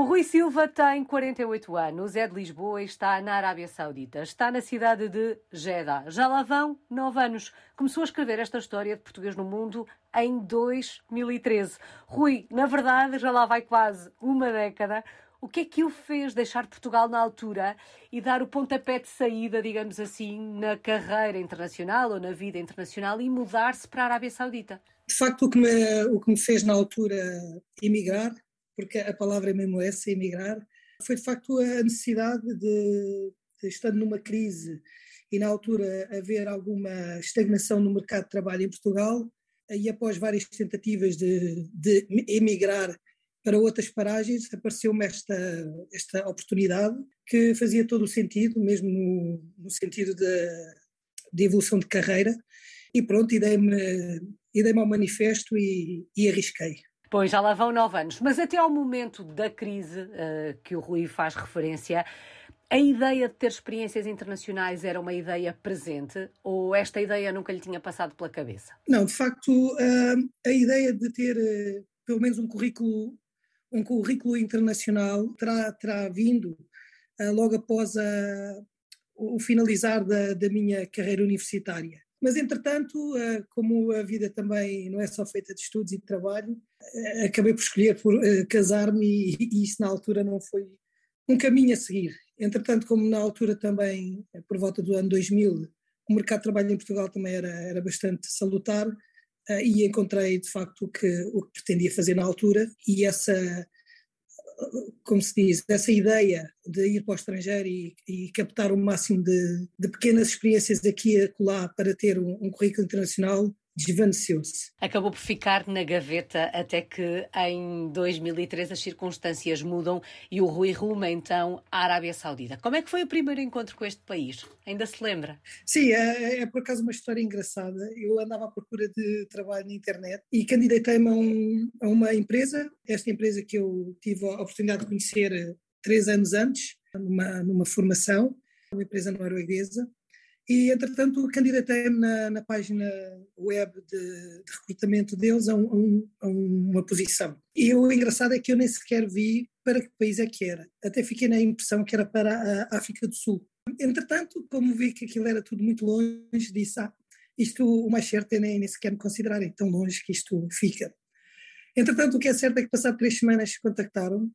O Rui Silva tem 48 anos, é de Lisboa e está na Arábia Saudita. Está na cidade de Jeddah. Já lá vão 9 anos. Começou a escrever esta história de português no mundo em 2013. Rui, na verdade, já lá vai quase uma década. O que é que o fez deixar Portugal na altura e dar o pontapé de saída, digamos assim, na carreira internacional ou na vida internacional e mudar-se para a Arábia Saudita? De facto, o que me, o que me fez na altura emigrar porque a palavra é mesmo essa, emigrar, foi de facto a necessidade de, de estando numa crise e na altura haver alguma estagnação no mercado de trabalho em Portugal, e após várias tentativas de, de emigrar para outras paragens, apareceu-me esta, esta oportunidade que fazia todo o sentido, mesmo no, no sentido de, de, evolução de carreira, e pronto, e dei-me dei ao manifesto e, e arrisquei. Pois, já lá vão nove anos. Mas até ao momento da crise uh, que o Rui faz referência, a ideia de ter experiências internacionais era uma ideia presente ou esta ideia nunca lhe tinha passado pela cabeça? Não, de facto, uh, a ideia de ter uh, pelo menos um currículo, um currículo internacional terá, terá vindo logo após a, o finalizar da, da minha carreira universitária. Mas, entretanto, eh, como a vida também não é só feita de estudos e de trabalho, eh, acabei por escolher por eh, casar-me e, isso na altura não foi um caminho a seguir. Entretanto, como na altura também, por volta do ano 2000, o mercado de trabalho em Portugal também era, era bastante salutar e encontrei de facto o que, o que pretendia fazer na altura e essa como se diz, essa ideia de ir para o estrangeiro e, e captar o máximo de, de, pequenas experiências aqui e acolá para ter um, um currículo internacional desvaneceu-se. Acabou por ficar na gaveta até que em 2003 as circunstâncias mudam e o Rui ruma então à Arábia Saudita. Como é que foi o primeiro encontro com este país? Ainda se lembra? Sim, é, é por acaso uma história engraçada. Eu andava à procura de trabalho na internet e candidatei-me a, um, a uma empresa, esta empresa que eu tive a oportunidade de conhecer três anos antes, numa, numa formação, uma empresa norueguesa, e, entretanto, candidatei-me na, na, página web de, de recrutamento deles a, um, a, uma posição. E o engraçado é que eu nem sequer vi para que país é que era. Até fiquei na impressão que era para a África do Sul. Entretanto, como vi que aquilo era tudo muito longe, disse, ah, isto o mais certo é nem, nem sequer me considerarem tão longe que isto fica. Entretanto, o que é certo é que passado três semanas contactaram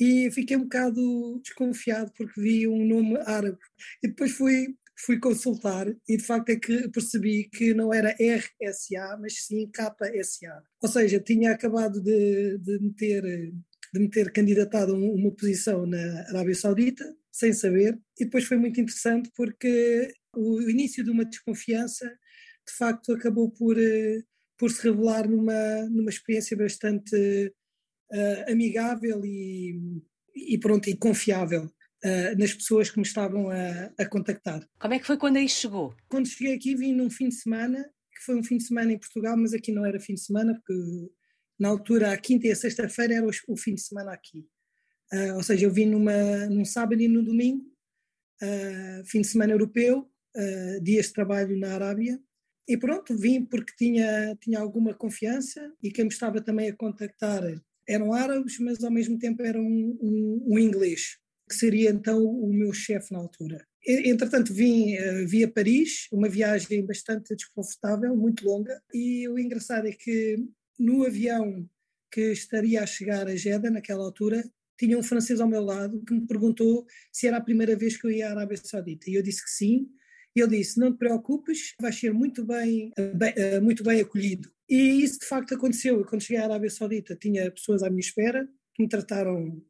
e fiquei um bocado desconfiado porque vi um nome árabe. E depois fui fui consultar e de facto é que percebi que não era RSA, mas sim KSA. Ou seja, tinha acabado de, de, me, ter, de me ter candidatado a uma posição na Arábia Saudita, sem saber, e depois foi muito interessante porque o início de uma desconfiança de facto acabou por, por se revelar numa, numa experiência bastante uh, amigável e, e pronto, e confiável uh, nas pessoas que me estavam a, a, contactar. Como é que foi quando aí chegou? Quando cheguei aqui vim num fim de semana, que foi um fim de semana em Portugal, mas aqui não era fim de semana, porque na altura a quinta e a sexta-feira era o, fim de semana aqui. Uh, ou seja, eu vim numa, num sábado e no domingo, uh, fim de semana europeu, dias de trabalho na Arábia, e pronto, vim porque tinha, tinha alguma confiança e quem me estava também a contactar eram árabes, mas ao mesmo tempo eram um, um, um inglês que seria então o meu chefe na altura. Entretanto, vim uh, via Paris, uma viagem bastante desconfortável, muito longa, e o engraçado é que no avião que estaria a chegar a Jeddah naquela altura, tinha um francês ao meu lado que me perguntou se era a primeira vez que eu ia à Arábia Saudita. E eu disse que sim. E ele disse: Não te preocupes, vais ser muito bem, bem, eh, muito bem acolhido. E isso de facto aconteceu. Eu, quando cheguei à Arábia Saudita, tinha pessoas à minha espera que me trataram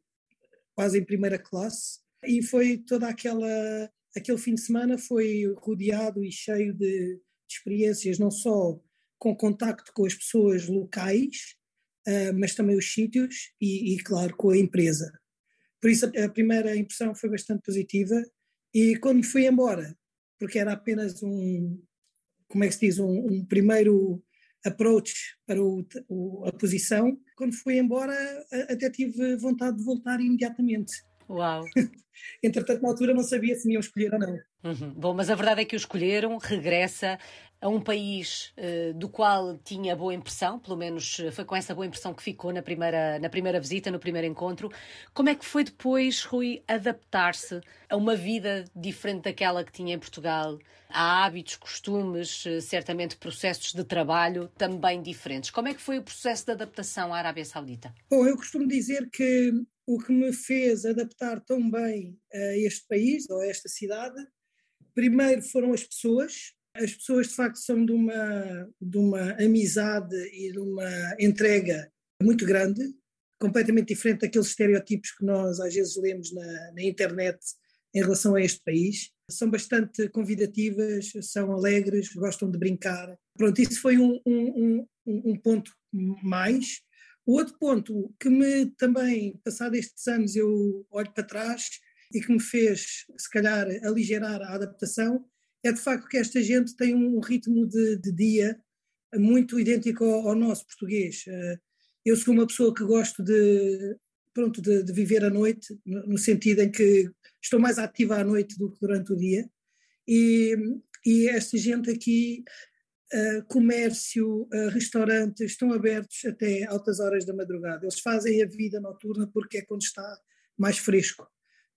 quase em primeira classe, e foi toda aquela aquele fim de semana foi rodeado e cheio de, de experiências, não só com contacto com as pessoas locais, uh, mas também os sítios e, e, claro, com a empresa. Por isso a, primeira impressão foi bastante positiva e quando me fui embora, porque era apenas um, como é que se diz, um, um primeiro approach para o, o, a posição. Quando fui embora, até tive vontade de voltar imediatamente. Uau! Entretanto, na altura não sabia se me iam escolher ou não. Uhum. Bom, mas a verdade é que o escolheram, regressa a um país uh, do qual tinha boa impressão, pelo menos eh, foi com essa boa impressão que ficou na primeira, na primeira visita, no primeiro encontro. Como é que foi depois, Rui, adaptar-se a uma vida diferente daquela que tinha em Portugal? Há hábitos, costumes, eh, certamente processos de trabalho também diferentes. Como é que foi o processo de adaptação à Arábia Saudita? Bom, eu costumo dizer que o que me fez adaptar tão bem a este país ou a esta cidade, primeiro foram as pessoas. As pessoas, de facto, são de uma, de uma amizade e de uma entrega muito grande, completamente diferente daqueles estereótipos que nós às vezes lemos na, na internet em relação a este país. São bastante convidativas, são alegres, gostam de brincar. Pronto, isso foi um, um, um, um ponto mais. O outro ponto que me também, passado estes anos, eu olho para trás e que me fez, se calhar, aligerar a adaptação, é de facto que esta gente tem um ritmo de, de dia muito idêntico ao, ao, nosso português. Eh, eu sou uma pessoa que gosto de, pronto, de, de viver a noite, no, sentido em que estou mais ativa à noite do que durante o dia, e, e esta gente aqui uh, comércio, uh, restaurantes estão abertos até altas horas da madrugada. Eles fazem a vida noturna porque é quando está mais fresco.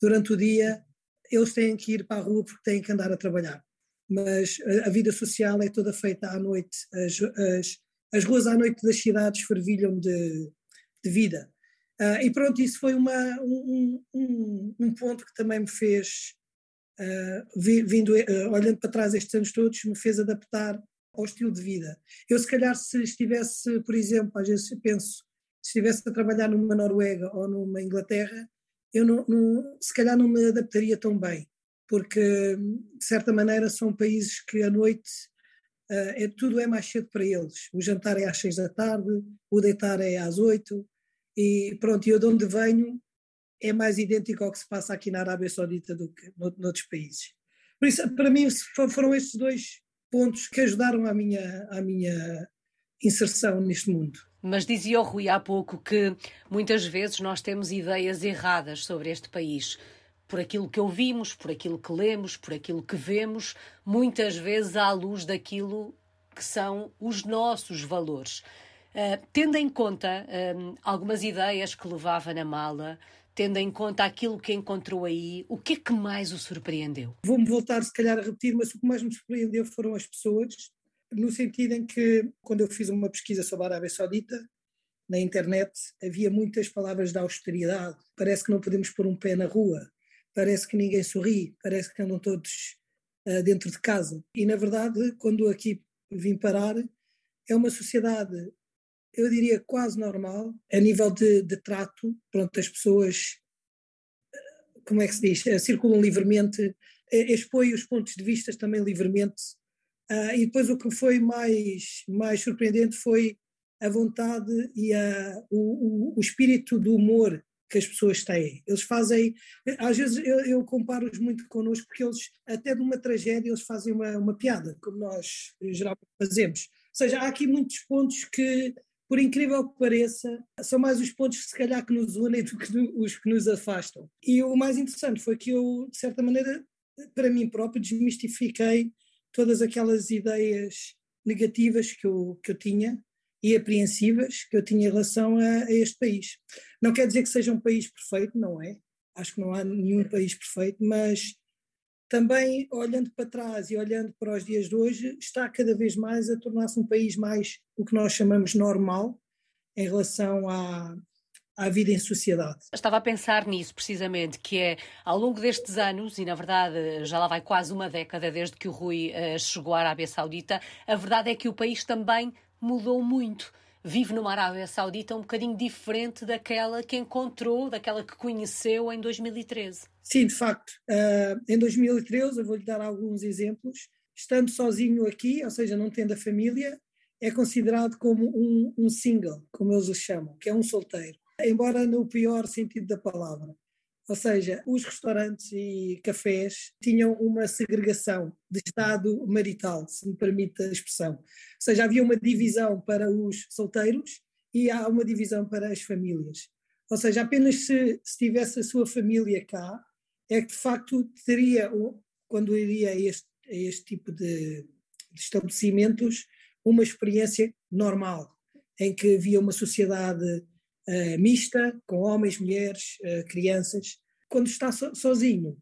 Durante o dia, eles têm que ir para a rua porque têm que andar a trabalhar. Mas a, vida social é toda feita à noite. As, as, as ruas à noite das cidades fervilham de, de vida. Uh, e pronto, isso foi uma, um, um, um, ponto que também me fez, uh, vindo, uh, olhando para trás estes anos todos, me fez adaptar ao estilo de vida. Eu, se calhar, se estivesse, por exemplo, às vezes penso, se estivesse a trabalhar numa Noruega ou numa Inglaterra, eu não, não, se calhar não me adaptaria tão bem, porque, de certa maneira, são países que à noite uh, é, tudo é mais cedo para eles. O jantar é às seis da tarde, o deitar é às oito, e pronto, eu de onde venho é mais idêntico ao que se passa aqui na Arábia Saudita do que noutros países. Por isso, para mim, foram estes dois pontos que ajudaram à minha, à minha inserção neste mundo. Mas dizia o Rui há pouco que muitas vezes nós temos ideias erradas sobre este país. Por aquilo que ouvimos, por aquilo que lemos, por aquilo que vemos, muitas vezes à luz daquilo que são os nossos valores. Uh, tendo em conta uh, algumas ideias que levava na mala, tendo em conta aquilo que encontrou aí, o que é que mais o surpreendeu? Vou-me voltar, se calhar, a repetir, mas o que mais me surpreendeu foram as pessoas, no sentido em que, quando eu fiz uma pesquisa sobre a Arábia Saudita, na internet, havia muitas palavras de austeridade. Parece que não podemos pôr um pé na rua, parece que ninguém sorri, parece que andam todos uh, dentro de casa. E, na verdade, quando aqui vim parar, é uma sociedade eu diria quase normal, a nível de, de trato, pronto, as pessoas, como é que se diz, eh, circulam livremente, eh, expõem os pontos de vista também livremente, uh, e depois o que foi mais, mais surpreendente foi a vontade e a, o, o, o espírito do humor que as pessoas têm. Eles fazem, às vezes eu, eu comparo-os muito connosco, porque eles, até de uma tragédia, eles fazem uma, uma piada, como nós geralmente fazemos. Ou seja, há aqui muitos pontos que por incrível que pareça, são mais os pontos, se calhar, que nos unem do que os que nos afastam. E o mais interessante foi que eu, de certa maneira, para mim próprio, desmistifiquei todas aquelas ideias negativas que eu, que eu tinha e apreensivas que eu tinha em relação a, a este país. Não quer dizer que seja um país perfeito, não é? Acho que não há nenhum país perfeito, mas também olhando para trás e olhando para os dias de hoje, está cada vez mais a tornar-se um país mais o que nós chamamos normal em relação à, à vida em sociedade. Estava a pensar nisso precisamente, que é ao longo destes anos, e na verdade já lá vai quase uma década desde que o Rui uh, chegou à Arábia Saudita, a verdade é que o país também mudou muito vive numa Arábia Saudita um bocadinho diferente daquela que encontrou, daquela que conheceu em 2013. Sim, de facto. Uh, em 2013, eu vou-lhe dar alguns exemplos. Estando sozinho aqui, ou seja, não tendo a família, é considerado como um, um single, como eles o chamam, que é um solteiro. Embora no pior sentido da palavra. Ou seja, os restaurantes e cafés tinham uma segregação de estado marital, se me permite a expressão. Ou seja, havia uma divisão para os solteiros e há uma divisão para as famílias. Ou seja, apenas se, se tivesse a sua família cá é que de facto teria, quando iria a este, a este tipo de, de estabelecimentos, uma experiência normal, em que havia uma sociedade uh, mista, com homens, mulheres, uh, crianças. Quando está so, sozinho,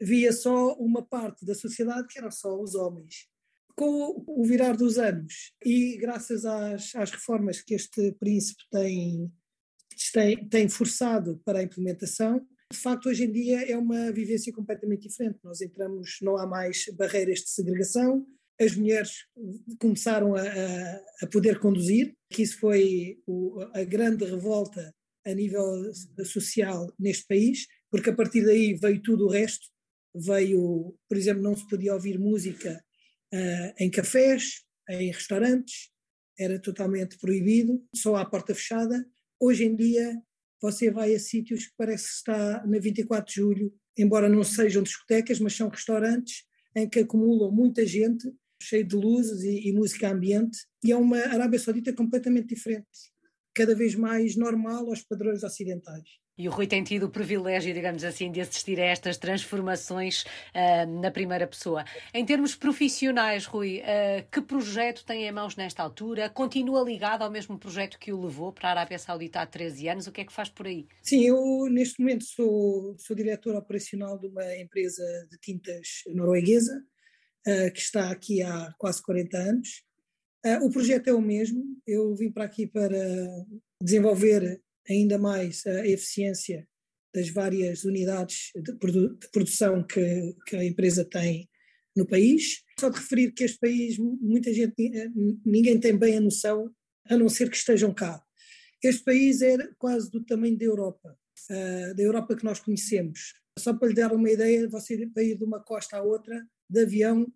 via só uma parte da sociedade que eram só os homens. Com o virar dos anos e graças às, às reformas que este príncipe tem, tem, tem forçado para a implementação, de facto, hoje em dia é uma vivência completamente diferente. Nós entramos, não há mais barreiras de segregação, as mulheres começaram a, a, poder conduzir, que isso foi o, a grande revolta a nível social neste país, porque a partir daí veio tudo o resto. Veio, por exemplo, não se podia ouvir música uh, em cafés, em restaurantes, era totalmente proibido, só à porta fechada. Hoje em dia você vai a sítios que parece que está na 24 de julho, embora não sejam discotecas, mas são restaurantes em que acumulam muita gente, cheio de luzes e, e música ambiente, e é uma Arábia Saudita completamente diferente, cada vez mais normal aos padrões ocidentais. E o Rui tem tido o privilégio, digamos assim, de assistir a estas transformações uh, na primeira pessoa. Em termos profissionais, Rui, uh, que projeto tem em mãos nesta altura? Continua ligado ao mesmo projeto que o levou para a Arábia Saudita há 13 anos? O que é que faz por aí? Sim, eu neste momento sou, sou diretor operacional de uma empresa de tintas norueguesa, que está aqui há quase 40 anos. o projeto é o mesmo, eu vim para aqui para desenvolver ainda mais a eficiência das várias unidades de, produ de produção que, que, a empresa tem no país. Só de referir que este país, muita gente, eh, ninguém tem bem a noção, a não ser que estejam cá. Este país é quase do tamanho da Europa, da Europa que nós conhecemos. Só para lhe dar uma ideia, você para ir de uma costa à outra, de avião,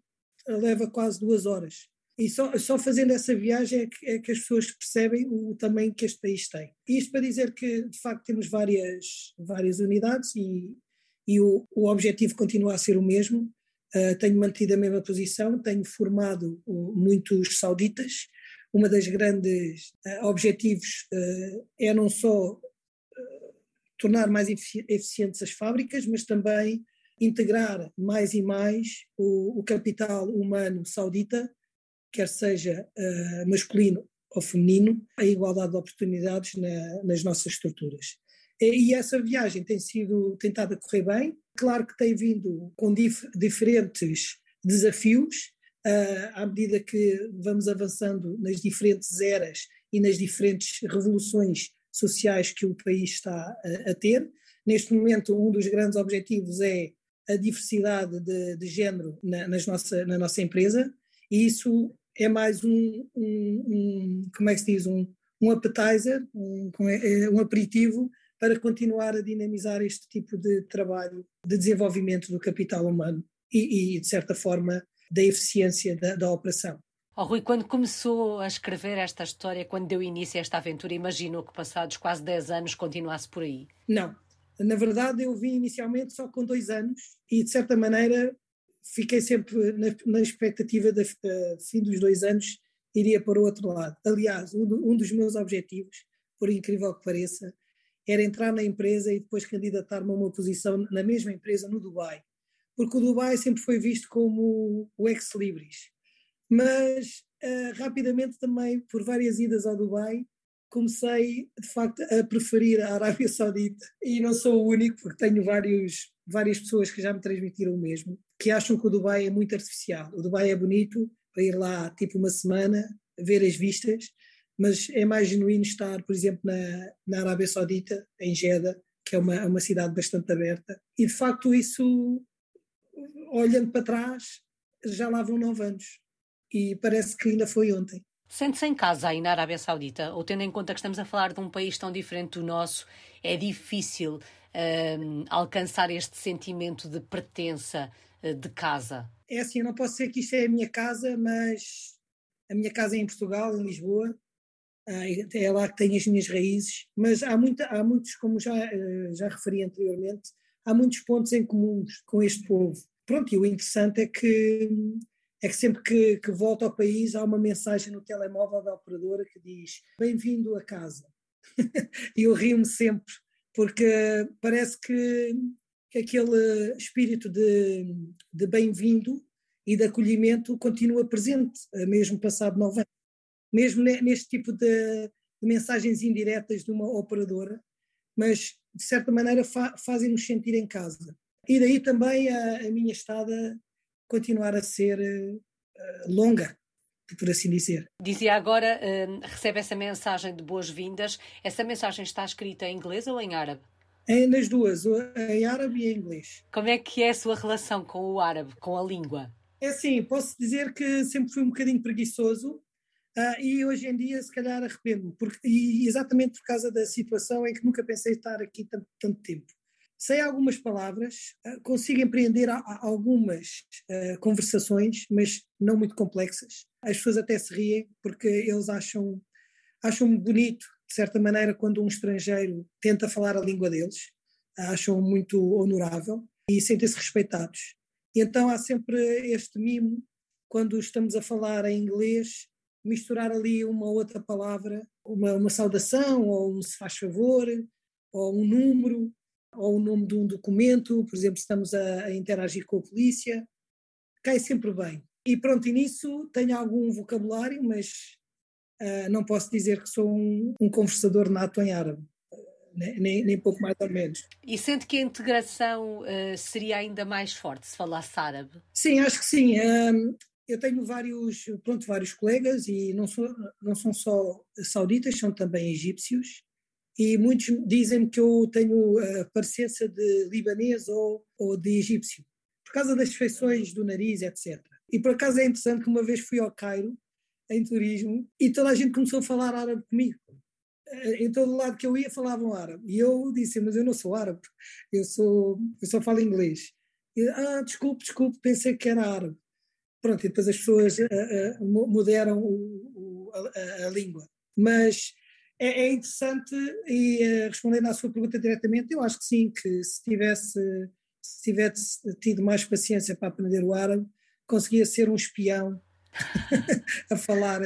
leva quase duas horas. E só, só fazendo essa viagem é que, é que, as pessoas percebem o tamanho que este país tem. Isto para dizer que, de facto, temos várias, várias unidades e, e o, o objetivo continua a ser o mesmo. Uh, tenho mantido a mesma posição, tenho formado muitos sauditas. Uma das grandes uh, objetivos é não só tornar mais eficientes as fábricas, mas também integrar mais e mais o, o capital humano saudita quer seja uh, masculino ou feminino, a igualdade de oportunidades na, nas nossas estruturas. E, essa viagem tem sido tentada correr bem, claro que tem vindo com dif diferentes desafios, uh, à medida que vamos avançando nas diferentes eras e nas diferentes revoluções sociais que o país está a, a ter. Neste momento, um dos grandes objetivos é a diversidade de, de género na, nas nossa, na nossa empresa, e isso é mais um, um, um, como é que se diz, um, um appetizer, um, é, é um aperitivo para continuar a dinamizar este tipo de trabalho de desenvolvimento do capital humano e, e de certa forma, da eficiência da, da operação. Oh, Rui, quando começou a escrever esta história, quando deu início a esta aventura, imaginou que passados quase 10 anos continuasse por aí? Não. Na verdade, eu vim inicialmente só com dois anos e, de certa maneira, fiquei sempre na, na expectativa de uh, fim dos dois anos iria para o outro lado. Aliás, um, do, um, dos meus objetivos, por incrível que pareça, era entrar na empresa e depois candidatar-me a uma posição na mesma empresa no Dubai, porque o Dubai sempre foi visto como o ex-libris. Mas uh, rapidamente também, por várias idas ao Dubai, comecei de facto a preferir a Arábia Saudita e não sou o único porque tenho vários, várias pessoas que já me transmitiram o mesmo que acham que o Dubai é muito artificial. O Dubai é bonito para ir lá tipo uma semana, ver as vistas, mas é mais genuíno estar, por exemplo, na, na Arábia Saudita, em Jeddah, que é uma, uma cidade bastante aberta. E de facto, isso, olhando para trás, já lá vão nove anos. E parece que ainda foi ontem. Sente-se em casa aí na Arábia Saudita, ou tendo em conta que estamos a falar de um país tão diferente do nosso, é difícil um, alcançar este sentimento de pertença eh, de casa? É assim, eu não posso dizer que isto é a minha casa, mas a minha casa é em Portugal, em Lisboa, ah, é lá que tenho as minhas raízes, mas há, muita, há muitos, como já, eh, já referi anteriormente, há muitos pontos em comum com este povo. Pronto, e o interessante é que, é que sempre que, que volto ao país há uma mensagem no telemóvel da operadora que diz bem-vindo a casa. e eu rio-me sempre, porque parece que que aquele espírito de, de bem-vindo e de acolhimento continua presente, eh, mesmo passado nove anos. Mesmo neste tipo de, de mensagens indiretas de uma operadora, mas de certa maneira fa fazem-nos sentir em casa. E daí também a, a minha estada continuar a ser uh, longa, por assim dizer. Dizia agora, uh, recebe essa mensagem de boas-vindas. Essa mensagem está escrita em inglês ou em árabe? É nas duas, em árabe e em inglês. Como é que é a sua relação com o árabe, com a língua? É assim, posso dizer que sempre fui um bocadinho preguiçoso uh, e hoje em dia se calhar arrependo-me, e exatamente por causa da situação em que nunca pensei estar aqui tanto, tanto tempo. Sei algumas palavras, uh, consigo empreender algumas uh, conversações, mas não muito complexas. As pessoas até se riem porque eles acham acham bonito de certa maneira, quando um estrangeiro tenta falar a língua deles, acham muito honorável e sentem-se respeitados. E então há sempre este mimo, quando estamos a falar em inglês, misturar ali uma outra palavra, uma, uma saudação, ou um se faz favor, ou um número, ou o nome de um documento, por exemplo, estamos a, a interagir com a polícia, cai sempre bem. E pronto, e nisso tenho algum vocabulário, mas uh, não posso dizer que sou um, um conversador nato em árabe. Nem, nem, pouco mais ou menos. E sente que a integração uh, seria ainda mais forte se falasse árabe? Sim, acho que sim. Um, eu tenho vários, pronto, vários colegas e não, sou, não são só sauditas, são também egípcios. E muitos dizem que eu tenho a parecença de libanês ou, ou de egípcio, por causa das feições do nariz, etc. E por acaso é interessante que uma vez fui ao Cairo em turismo e toda a gente começou a falar árabe comigo. Eh, em todo lado que eu ia falavam árabe. E eu disse, mas eu não sou árabe, eu, sou, eu só falo inglês. E, ah, desculpe, desculpe, pensei que era árabe. Pronto, e depois as pessoas uh, uh, moderam o, o, a, a, língua. Mas é, é interessante, e uh, respondendo à sua pergunta diretamente, eu acho que sim, que se tivesse, se tivesse tido mais paciência para aprender o árabe, conseguia ser um espião a, falar,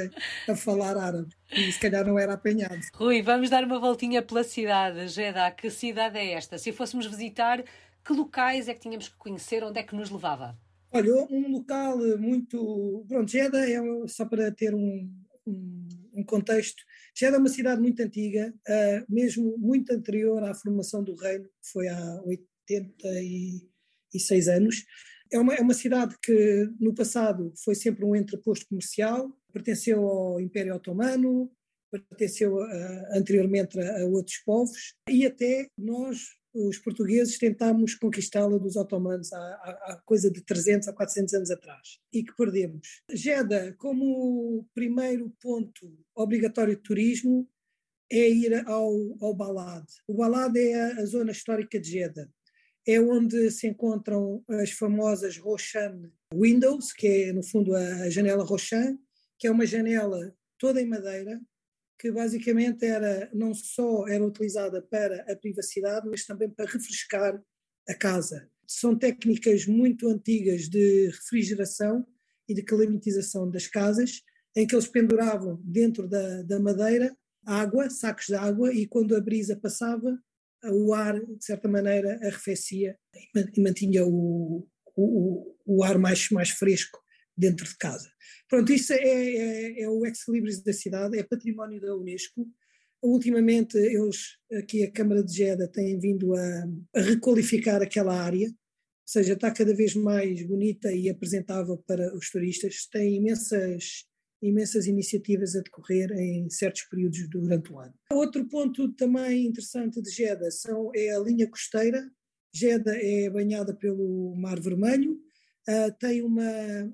a falar árabe. E se calhar não era apanhado. Rui, vamos dar uma voltinha pela cidade. Jeddah, que cidade é esta? Se fôssemos visitar, que locais é que tínhamos que conhecer? Onde é que nos levava? Olha, um local muito. Pronto, Jeddah é só para ter um, um, contexto. Jeddah é uma cidade muito antiga, uh, mesmo muito anterior à formação do reino, que foi há 86 anos. É uma, é uma cidade que no passado foi sempre um entreposto comercial, pertenceu ao Império Otomano, pertenceu a, anteriormente a, a, outros povos e até nós, os portugueses, tentámos conquistá-la dos otomanos há, há, coisa de 300 a 400 anos atrás e que perdemos. Jeddah, como primeiro ponto obrigatório de turismo, é ir ao, ao Balad. O Balad é a, a zona histórica de Jeddah é onde se encontram as famosas Roshan Windows, que é no fundo a janela Roshan, que é uma janela toda em madeira, que basicamente era não só era utilizada para a privacidade, mas também para refrescar a casa. São técnicas muito antigas de refrigeração e de climatização das casas, em que eles penduravam dentro da, da madeira água, sacos de água, e quando a brisa passava, o ar, de certa maneira, arrefecia e mantinha o, o, o ar mais, mais fresco dentro de casa. Pronto, isso é, é, é o ex-libris da cidade, é património da Unesco. Ultimamente, eles, aqui a Câmara de Jeddah, têm vindo a, a requalificar aquela área, ou seja, está cada vez mais bonita e apresentável para os turistas. Tem imensas imensas iniciativas a decorrer em certos períodos durante o ano. Outro ponto também interessante de Jeddah são, é a linha costeira. Jeddah é banhada pelo Mar Vermelho, uh, tem uma,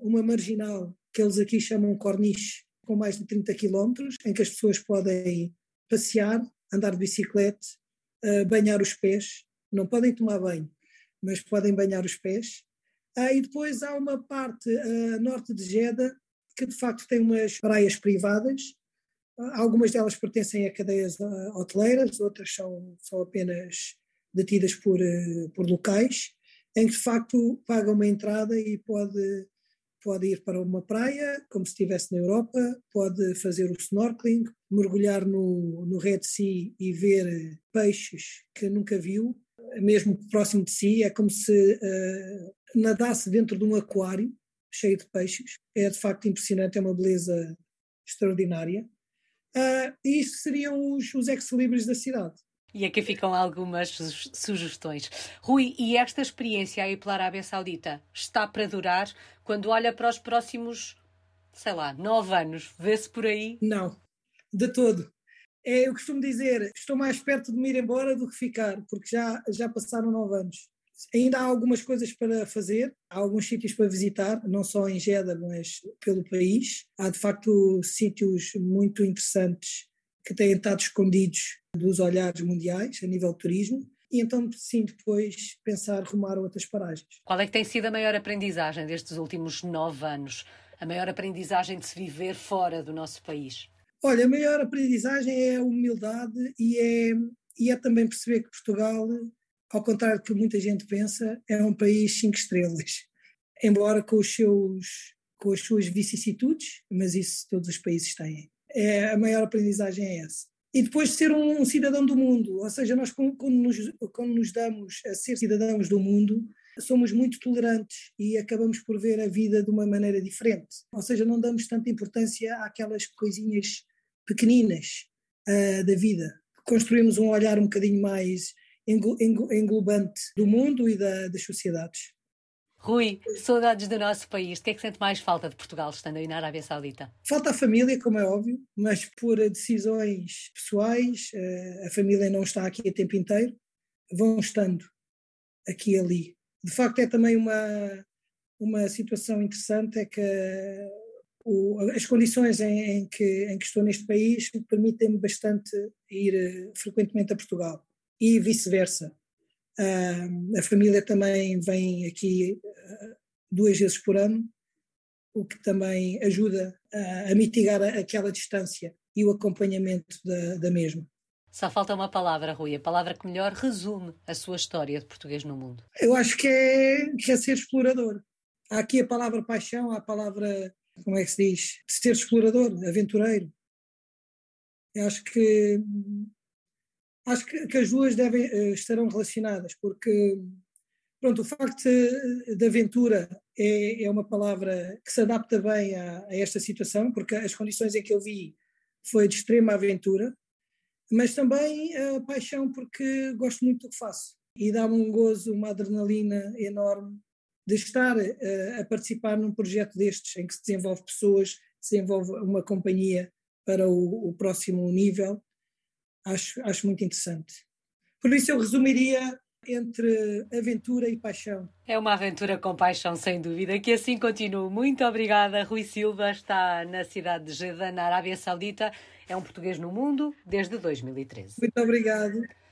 uma marginal que eles aqui chamam corniche, com mais de 30 quilómetros, em que as pessoas podem passear, andar de bicicleta, uh, banhar os pés, não podem tomar banho, mas podem banhar os pés. Uh, e depois há uma parte a norte de Jeddah que de facto tem umas praias privadas, algumas delas pertencem a cadeias hoteleiras, outras são, são apenas detidas por, por locais, em que de facto paga uma entrada e pode, pode ir para uma praia, como se estivesse na Europa, pode fazer o snorkeling, mergulhar no, no Red Sea e ver peixes que nunca viu. mesmo próximo de si, é como se uh, nadasse dentro de um aquário cheio de peixes. É de facto impressionante, é uma beleza extraordinária. Uh, e isto seriam os, os ex-libris da cidade. E aqui ficam algumas sugestões. Rui, e esta experiência aí pela Arábia Saudita está para durar quando olha para os próximos, sei lá, nove anos? Vê-se por aí? Não, de todo. É, eu costumo dizer, estou mais perto de me ir embora do que ficar, porque já, já passaram nove anos. Ainda há algumas coisas para fazer, há alguns sítios para visitar, não só em Jeddah, mas pelo país. Há de facto sítios muito interessantes que têm estado escondidos dos olhares mundiais a nível de turismo. E então, sim, depois pensar rumar outras paragens. Qual é que tem sido a maior aprendizagem destes últimos nove anos? A maior aprendizagem de se viver fora do nosso país? Olha, a maior aprendizagem é a humildade e é, e é também perceber que Portugal ao contrário do que muita gente pensa, é um país cinco estrelas. Embora com, os seus, com as suas vicissitudes, mas isso todos os países têm. É, a maior aprendizagem é essa. E depois de ser um, um cidadão do mundo, ou seja, nós quando nos, quando nos damos a ser cidadãos do mundo, somos muito tolerantes e acabamos por ver a vida de uma maneira diferente. Ou seja, não damos tanta importância àquelas coisinhas pequeninas uh, da vida. Construímos um olhar um bocadinho mais englobante do mundo e da, das sociedades. Rui, saudades do nosso país. O que é que sente mais falta de Portugal estando aí na Arábia Saudita? Falta a família, como é óbvio, mas por decisões pessoais, eh, a família não está aqui o tempo inteiro, vão estando aqui e ali. De facto, é também uma, uma situação interessante, é que o, as condições em, em, que, em que estou neste país permitem-me bastante ir eh, frequentemente a Portugal e vice-versa. Uh, a família também vem aqui uh, duas vezes por ano, o que também ajuda a, a mitigar a, aquela distância e o acompanhamento da, da mesma. Só falta uma palavra, Rui, a palavra que melhor resume a sua história de português no mundo. Eu acho que é, que é ser explorador. Há aqui a palavra paixão, há a palavra, como é que se diz, ser explorador, aventureiro. Eu acho que acho que, que as duas devem, uh, estarão relacionadas, porque pronto, o facto de aventura é, é, uma palavra que se adapta bem a, a, esta situação, porque as condições em que eu vi foi de extrema aventura, mas também a paixão porque gosto muito do que faço. E dá-me um gozo, uma adrenalina enorme de estar uh, a participar num projeto destes em que se desenvolve pessoas, se desenvolve uma companhia para o, o próximo nível acho, acho muito interessante. Por isso eu resumiria entre aventura e paixão. É uma aventura com paixão, sem dúvida. Que assim continue. Muito obrigada. Rui Silva está na cidade de Jeddah, na Arábia Saudita. É um português no mundo desde 2013. Muito obrigado.